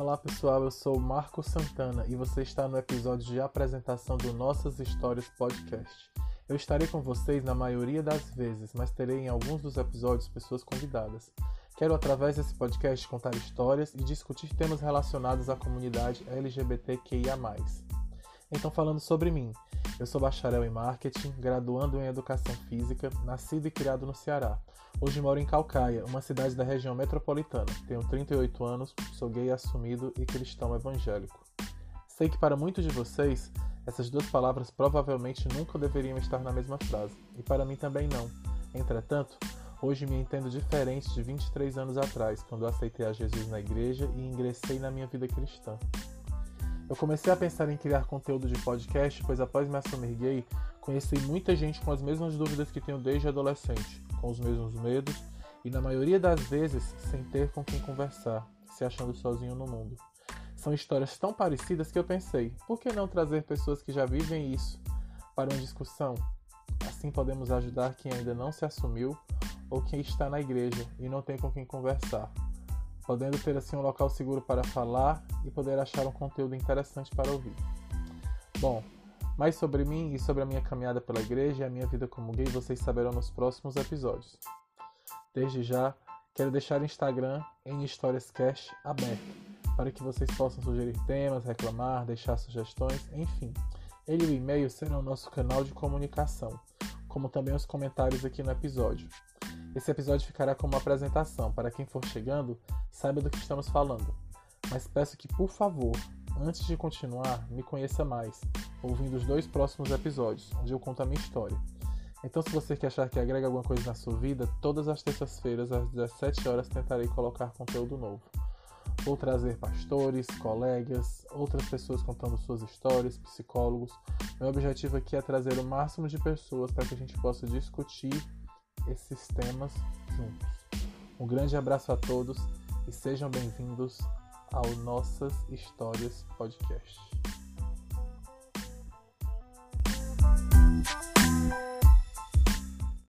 Olá pessoal, eu sou Marco Santana e você está no episódio de apresentação do Nossas Histórias Podcast. Eu estarei com vocês na maioria das vezes, mas terei em alguns dos episódios pessoas convidadas. Quero, através desse podcast, contar histórias e discutir temas relacionados à comunidade LGBTQIA. Então, falando sobre mim, eu sou bacharel em marketing, graduando em educação física, nascido e criado no Ceará. Hoje moro em Calcaia, uma cidade da região metropolitana. Tenho 38 anos, sou gay assumido e cristão evangélico. Sei que para muitos de vocês, essas duas palavras provavelmente nunca deveriam estar na mesma frase, e para mim também não. Entretanto, Hoje me entendo diferente de 23 anos atrás, quando aceitei a Jesus na igreja e ingressei na minha vida cristã. Eu comecei a pensar em criar conteúdo de podcast, pois após me assumir gay, conheci muita gente com as mesmas dúvidas que tenho desde adolescente, com os mesmos medos e, na maioria das vezes, sem ter com quem conversar, se achando sozinho no mundo. São histórias tão parecidas que eu pensei, por que não trazer pessoas que já vivem isso para uma discussão? Assim podemos ajudar quem ainda não se assumiu ou quem está na igreja e não tem com quem conversar, podendo ter assim um local seguro para falar e poder achar um conteúdo interessante para ouvir. Bom, mais sobre mim e sobre a minha caminhada pela igreja e a minha vida como gay vocês saberão nos próximos episódios. Desde já, quero deixar o Instagram em Histórias Cash aberto, para que vocês possam sugerir temas, reclamar, deixar sugestões, enfim. Ele e o e-mail serão o nosso canal de comunicação, como também os comentários aqui no episódio. Esse episódio ficará como uma apresentação. Para quem for chegando, saiba do que estamos falando. Mas peço que, por favor, antes de continuar, me conheça mais, ouvindo os dois próximos episódios, onde eu conto a minha história. Então, se você quer achar que agrega alguma coisa na sua vida, todas as terças-feiras, às 17 horas, tentarei colocar conteúdo novo. Vou trazer pastores, colegas, outras pessoas contando suas histórias, psicólogos. Meu objetivo aqui é trazer o máximo de pessoas para que a gente possa discutir esses temas juntos. Um grande abraço a todos e sejam bem-vindos ao Nossas Histórias Podcast.